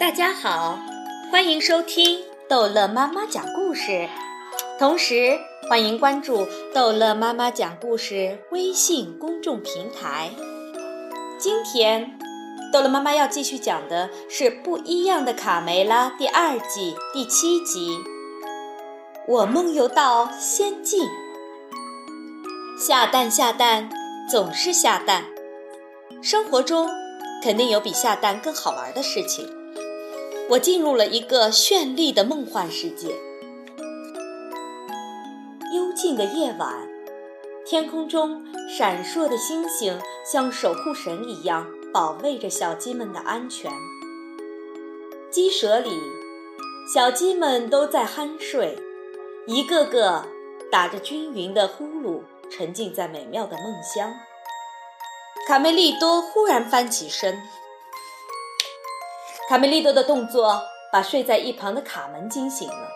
大家好，欢迎收听逗乐妈妈讲故事，同时欢迎关注逗乐妈妈讲故事微信公众平台。今天，逗乐妈妈要继续讲的是《不一样的卡梅拉》第二季第七集。我梦游到仙境，下蛋下蛋总是下蛋，生活中肯定有比下蛋更好玩的事情。我进入了一个绚丽的梦幻世界。幽静的夜晚，天空中闪烁的星星像守护神一样保卫着小鸡们的安全。鸡舍里，小鸡们都在酣睡，一个个打着均匀的呼噜，沉浸在美妙的梦乡。卡梅利多忽然翻起身。卡梅利多的动作把睡在一旁的卡门惊醒了。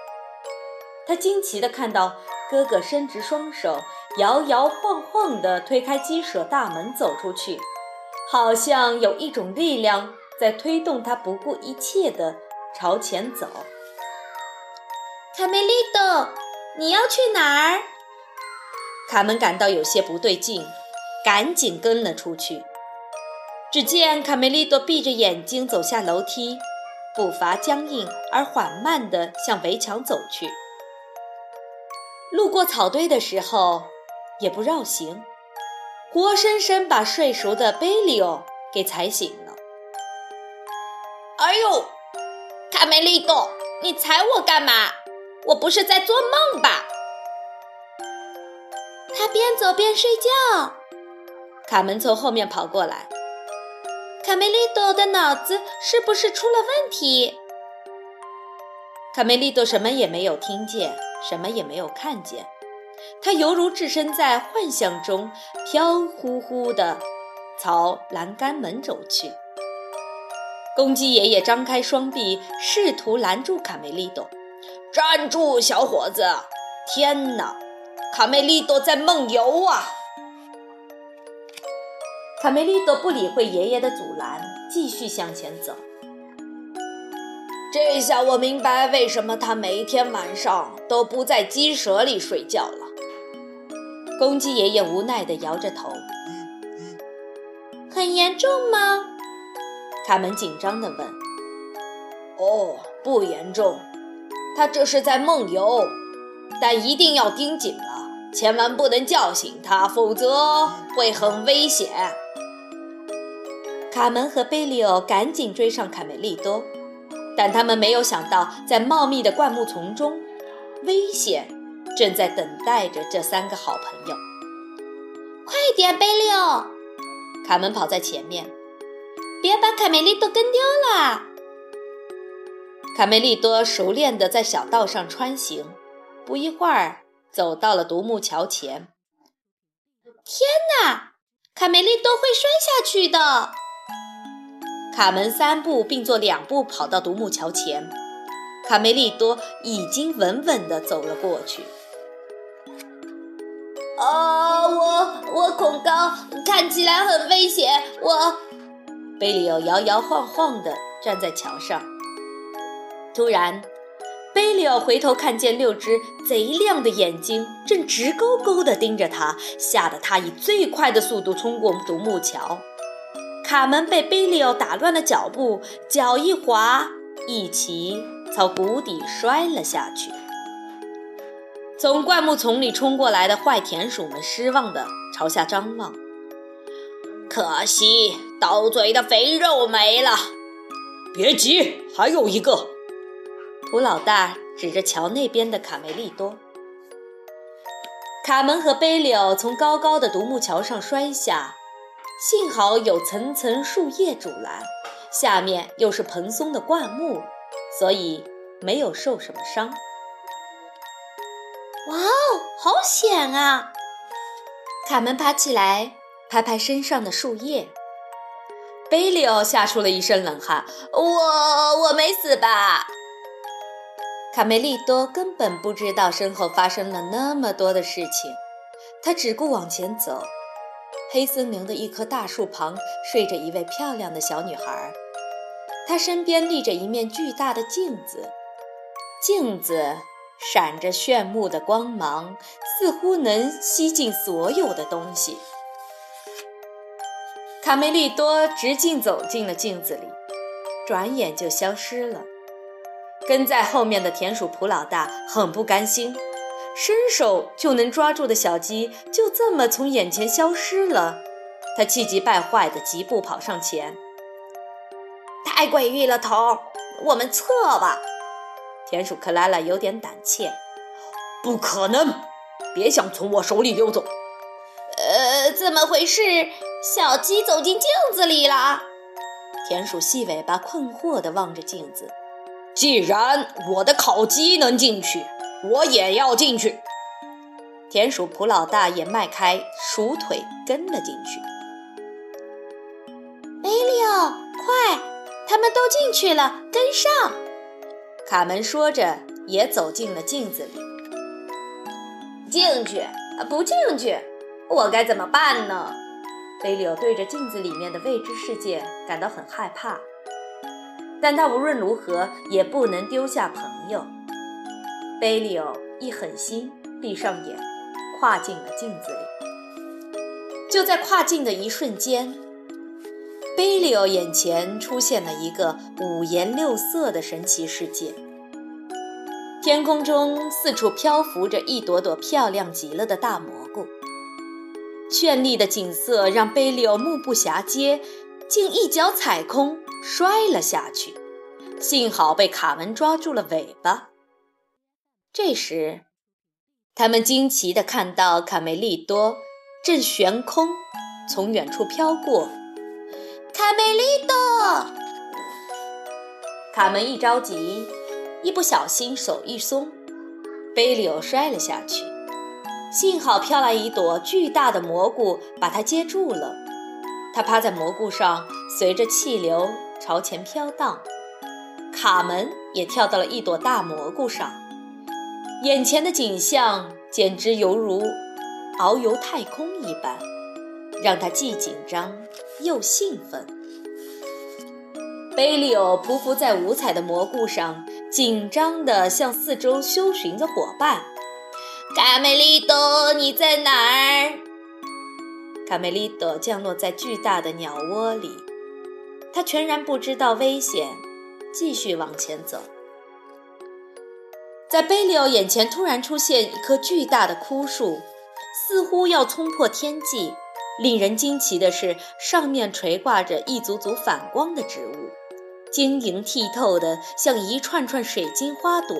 他惊奇地看到哥哥伸直双手，摇摇晃晃地推开鸡舍大门走出去，好像有一种力量在推动他不顾一切地朝前走。卡梅利多，你要去哪儿？卡门感到有些不对劲，赶紧跟了出去。只见卡梅利多闭着眼睛走下楼梯，步伐僵硬而缓慢地向围墙走去。路过草堆的时候，也不绕行，活生生把睡熟的贝利欧给踩醒了。哎呦，卡梅利多，你踩我干嘛？我不是在做梦吧？他边走边睡觉。卡门从后面跑过来。卡梅利多的脑子是不是出了问题？卡梅利多什么也没有听见，什么也没有看见，他犹如置身在幻象中，飘忽忽地朝栏杆门走去。公鸡爷爷张开双臂，试图拦住卡梅利多：“站住，小伙子！天哪，卡梅利多在梦游啊！”卡梅利多不理会爷爷的阻拦，继续向前走。这下我明白为什么他每天晚上都不在鸡舍里睡觉了。公鸡爷爷无奈地摇着头。很严重吗？卡门紧张地问。哦，不严重，他这是在梦游，但一定要盯紧了，千万不能叫醒他，否则会很危险。卡门和贝利欧赶紧追上卡梅利多，但他们没有想到，在茂密的灌木丛中，危险正在等待着这三个好朋友。快点，贝利欧！卡门跑在前面，别把卡梅利多跟丢了。卡梅利多熟练地在小道上穿行，不一会儿走到了独木桥前。天哪，卡梅利多会摔下去的！卡门三步并作两步跑到独木桥前，卡梅利多已经稳稳地走了过去。啊，我我恐高，看起来很危险。我，贝里奥摇摇晃晃地站在桥上。突然，贝里奥回头看见六只贼亮的眼睛正直勾勾地盯着他，吓得他以最快的速度冲过独木桥。卡门被贝利奥打乱了脚步，脚一滑，一起从谷底摔了下去。从灌木丛里冲过来的坏田鼠们失望地朝下张望。可惜，刀嘴的肥肉没了。别急，还有一个。胡老大指着桥那边的卡梅利多。卡门和贝利奥从高高的独木桥上摔下。幸好有层层树叶阻拦，下面又是蓬松的灌木，所以没有受什么伤。哇哦，好险啊！卡门爬起来，拍拍身上的树叶。贝利奥吓出了一身冷汗：“我我没死吧？”卡梅利多根本不知道身后发生了那么多的事情，他只顾往前走。黑森林的一棵大树旁睡着一位漂亮的小女孩，她身边立着一面巨大的镜子，镜子闪着炫目的光芒，似乎能吸进所有的东西。卡梅利多直径走进了镜子里，转眼就消失了。跟在后面的田鼠普老大很不甘心，伸手就能抓住的小鸡就这么从眼前消失了，他气急败坏地疾步跑上前。太诡异了，头，我们撤吧。田鼠克拉拉有点胆怯。不可能，别想从我手里溜走。呃，怎么回事？小鸡走进镜子里了。田鼠细尾巴困惑地望着镜子。既然我的烤鸡能进去，我也要进去。田鼠普老大也迈开鼠腿跟了进去。贝利奥，快，他们都进去了，跟上！卡门说着，也走进了镜子里。进去？不进去？我该怎么办呢？贝利奥对着镜子里面的未知世界感到很害怕。但他无论如何也不能丢下朋友。贝利欧一狠心，闭上眼，跨进了镜子里。就在跨进的一瞬间，贝利欧眼前出现了一个五颜六色的神奇世界。天空中四处漂浮着一朵朵漂亮极了的大蘑菇，绚丽的景色让贝利欧目不暇接，竟一脚踩空。摔了下去，幸好被卡门抓住了尾巴。这时，他们惊奇地看到卡梅利多正悬空从远处飘过。卡梅利多！卡门一着急，一不小心手一松，贝里欧摔了下去。幸好飘来一朵巨大的蘑菇把它接住了，他趴在蘑菇上，随着气流。朝前飘荡，卡门也跳到了一朵大蘑菇上。眼前的景象简直犹如遨游太空一般，让他既紧张又兴奋。贝利欧匍匐在五彩的蘑菇上，紧张地向四周搜寻着伙伴。卡梅利多，你在哪儿？卡梅利多降落在巨大的鸟窝里。他全然不知道危险，继续往前走。在贝利奥眼前突然出现一棵巨大的枯树，似乎要冲破天际。令人惊奇的是，上面垂挂着一组组反光的植物，晶莹剔透的像一串串水晶花朵，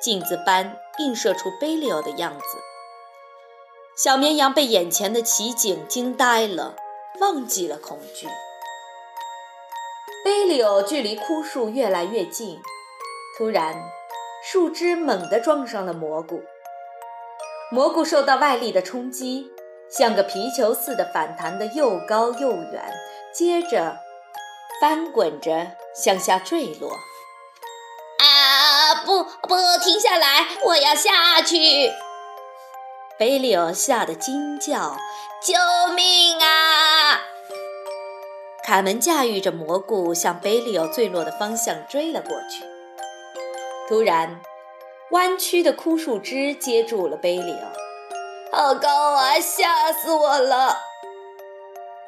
镜子般映射出贝利奥的样子。小绵羊被眼前的奇景惊呆了，忘记了恐惧。贝利欧距离枯树越来越近，突然，树枝猛地撞上了蘑菇。蘑菇受到外力的冲击，像个皮球似的反弹得又高又远，接着翻滚着向下坠落。啊！不不，停下来！我要下去！贝利欧吓得惊叫：“救命啊！”卡门驾驭着蘑菇向贝利奥坠落的方向追了过去。突然，弯曲的枯树枝接住了贝利奥，好高啊！吓死我了！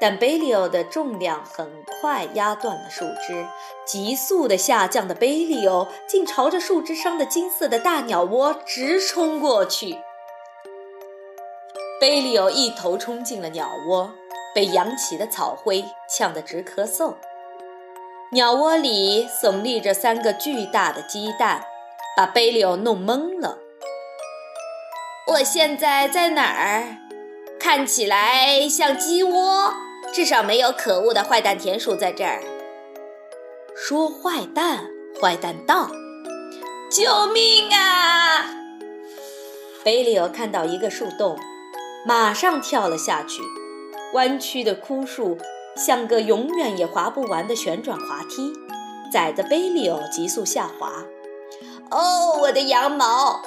但贝利奥的重量很快压断了树枝，急速的下降的贝利奥竟朝着树枝上的金色的大鸟窝直冲过去。贝利奥一头冲进了鸟窝。被扬起的草灰呛得直咳嗽。鸟窝里耸立着三个巨大的鸡蛋，把贝利欧弄懵了。我现在在哪儿？看起来像鸡窝，至少没有可恶的坏蛋田鼠在这儿。说坏蛋，坏蛋道：“救命啊！”贝利欧看到一个树洞，马上跳了下去。弯曲的枯树像个永远也滑不完的旋转滑梯，载着贝利欧急速下滑。哦，我的羊毛！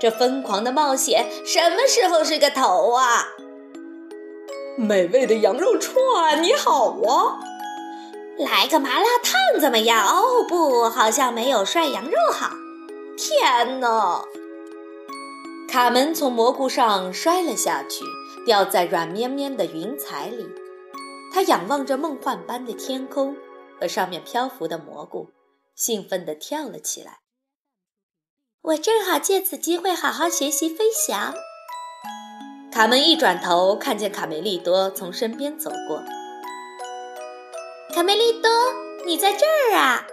这疯狂的冒险什么时候是个头啊？美味的羊肉串，你好啊！来个麻辣烫怎么样？哦不，好像没有涮羊肉好。天哪！卡门从蘑菇上摔了下去，掉在软绵绵的云彩里。他仰望着梦幻般的天空和上面漂浮的蘑菇，兴奋地跳了起来。我正好借此机会好好学习飞翔。卡门一转头，看见卡梅利多从身边走过。卡梅利多，你在这儿啊！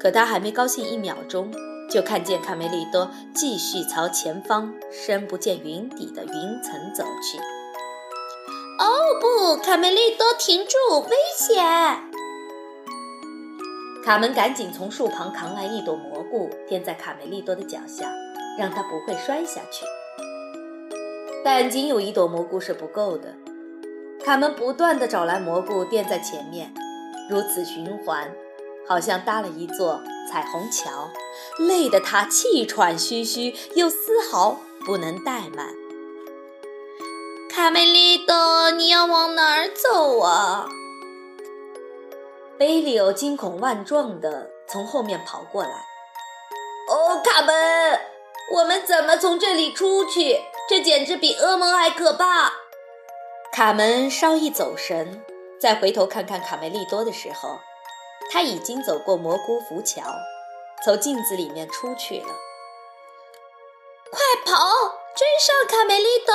可他还没高兴一秒钟。就看见卡梅利多继续朝前方深不见云底的云层走去。哦不，卡梅利多，停住，危险！卡门赶紧从树旁扛来一朵蘑菇，垫在卡梅利多的脚下，让他不会摔下去。但仅有一朵蘑菇是不够的，卡门不断地找来蘑菇垫在前面，如此循环。好像搭了一座彩虹桥，累得他气喘吁吁，又丝毫不能怠慢。卡梅利多，你要往哪儿走啊？贝利欧惊恐万状地从后面跑过来。哦，卡门，我们怎么从这里出去？这简直比噩梦还可怕！卡门稍一走神，再回头看看卡梅利多的时候。他已经走过蘑菇浮桥，从镜子里面出去了。快跑，追上卡梅利多！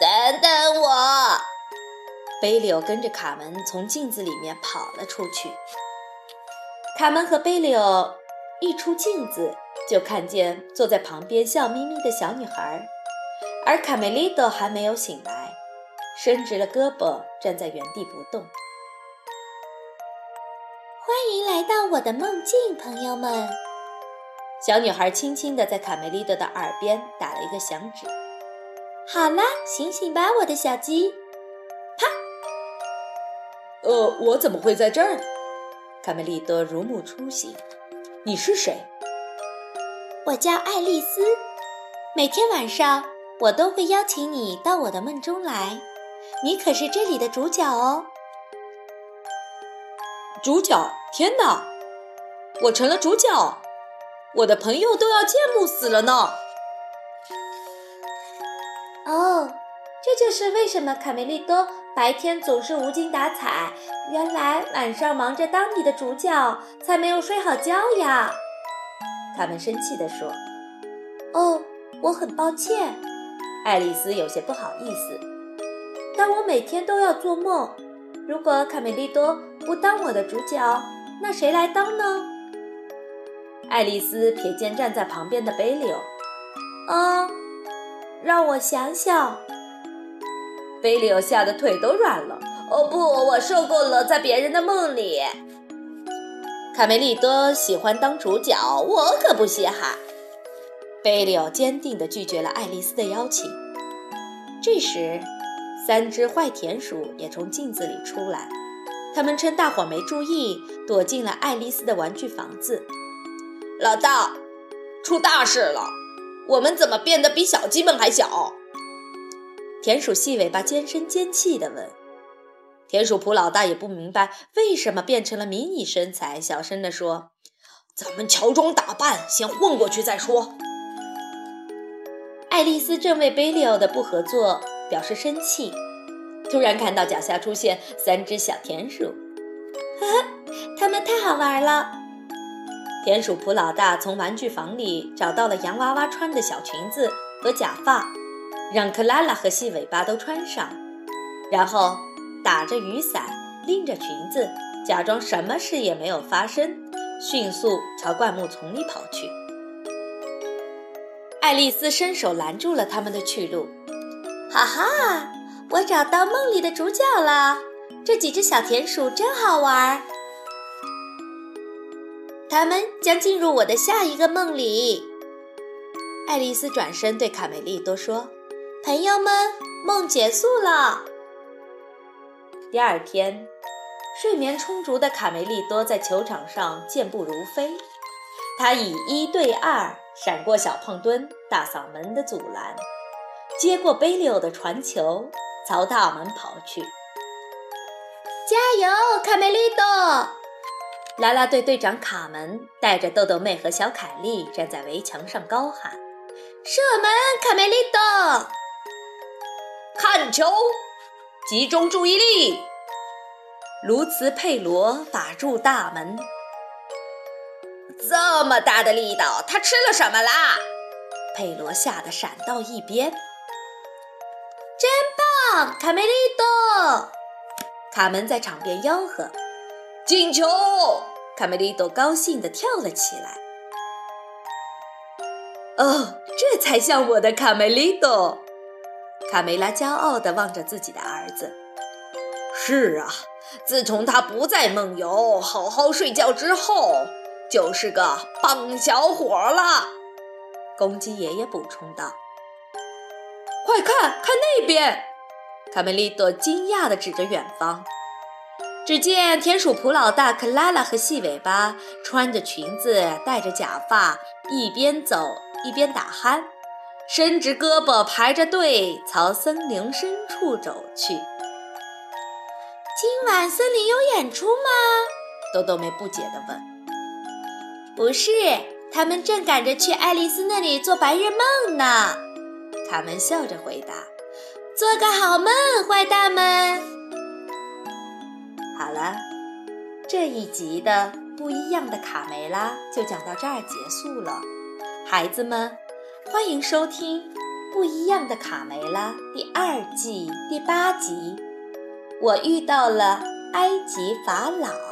等等我！贝利欧跟着卡门从镜子里面跑了出去。卡门和贝利欧一出镜子，就看见坐在旁边笑眯眯的小女孩，而卡梅利多还没有醒来，伸直了胳膊站在原地不动。欢迎来到我的梦境，朋友们。小女孩轻轻地在卡梅利多的耳边打了一个响指。好啦，醒醒吧，我的小鸡！啪！呃，我怎么会在这儿？卡梅利多如梦初醒。你是谁？我叫爱丽丝。每天晚上，我都会邀请你到我的梦中来。你可是这里的主角哦。主角！天哪，我成了主角，我的朋友都要羡慕死了呢。哦，这就是为什么卡梅利多白天总是无精打采，原来晚上忙着当你的主角，才没有睡好觉呀。卡门生气地说：“哦，我很抱歉。”爱丽丝有些不好意思，但我每天都要做梦。如果卡梅利多不当我的主角，那谁来当呢？爱丽丝瞥见站在旁边的贝利欧，嗯，让我想想。贝利欧吓得腿都软了。哦不，我受够了在别人的梦里。卡梅利多喜欢当主角，我可不稀罕。贝利欧坚定地拒绝了爱丽丝的邀请。这时，三只坏田鼠也从镜子里出来。他们趁大伙没注意，躲进了爱丽丝的玩具房子。老大，出大事了！我们怎么变得比小鸡们还小？田鼠细尾巴尖声尖气地问。田鼠普老大也不明白为什么变成了迷你身材，小声地说：“咱们乔装打扮，先混过去再说。”爱丽丝正为贝利欧的不合作表示生气。突然看到脚下出现三只小田鼠，哈哈，它们太好玩了。田鼠普老大从玩具房里找到了洋娃娃穿的小裙子和假发，让克拉拉和细尾巴都穿上，然后打着雨伞，拎着裙子，假装什么事也没有发生，迅速朝灌木丛里跑去。爱丽丝伸手拦住了他们的去路，哈哈。我找到梦里的主角了，这几只小田鼠真好玩儿。它们将进入我的下一个梦里。爱丽丝转身对卡梅利多说：“朋友们，梦结束了。”第二天，睡眠充足的卡梅利多在球场上健步如飞，他以一对二闪过小胖墩大嗓门的阻拦，接过贝利欧的传球。朝大门跑去。加油，卡梅利多！啦啦队队长卡门带着豆豆妹和小凯莉站在围墙上高喊：“射门，卡梅利多！看球，集中注意力！”卢茨佩罗把住大门。这么大的力道，他吃了什么啦？佩罗吓得闪到一边。真棒，卡梅利多！卡门在场边吆喝。进球！卡梅利多高兴地跳了起来。哦，这才像我的卡梅利多！卡梅拉骄傲地望着自己的儿子。是啊，自从他不再梦游、好好睡觉之后，就是个棒小伙了。公鸡爷爷补充道：“快看看那边！”卡梅利多惊讶地指着远方。只见田鼠普老大克拉拉和细尾巴穿着裙子，戴着假发，一边走一边打鼾，伸直胳膊排着队朝森林深处走去。今晚森林有演出吗？豆豆妹不解地问。不是，他们正赶着去爱丽丝那里做白日梦呢。卡门笑着回答：“做个好梦，坏蛋们。”好了，这一集的不一样的卡梅拉就讲到这儿结束了。孩子们，欢迎收听《不一样的卡梅拉》第二季第八集。我遇到了埃及法老。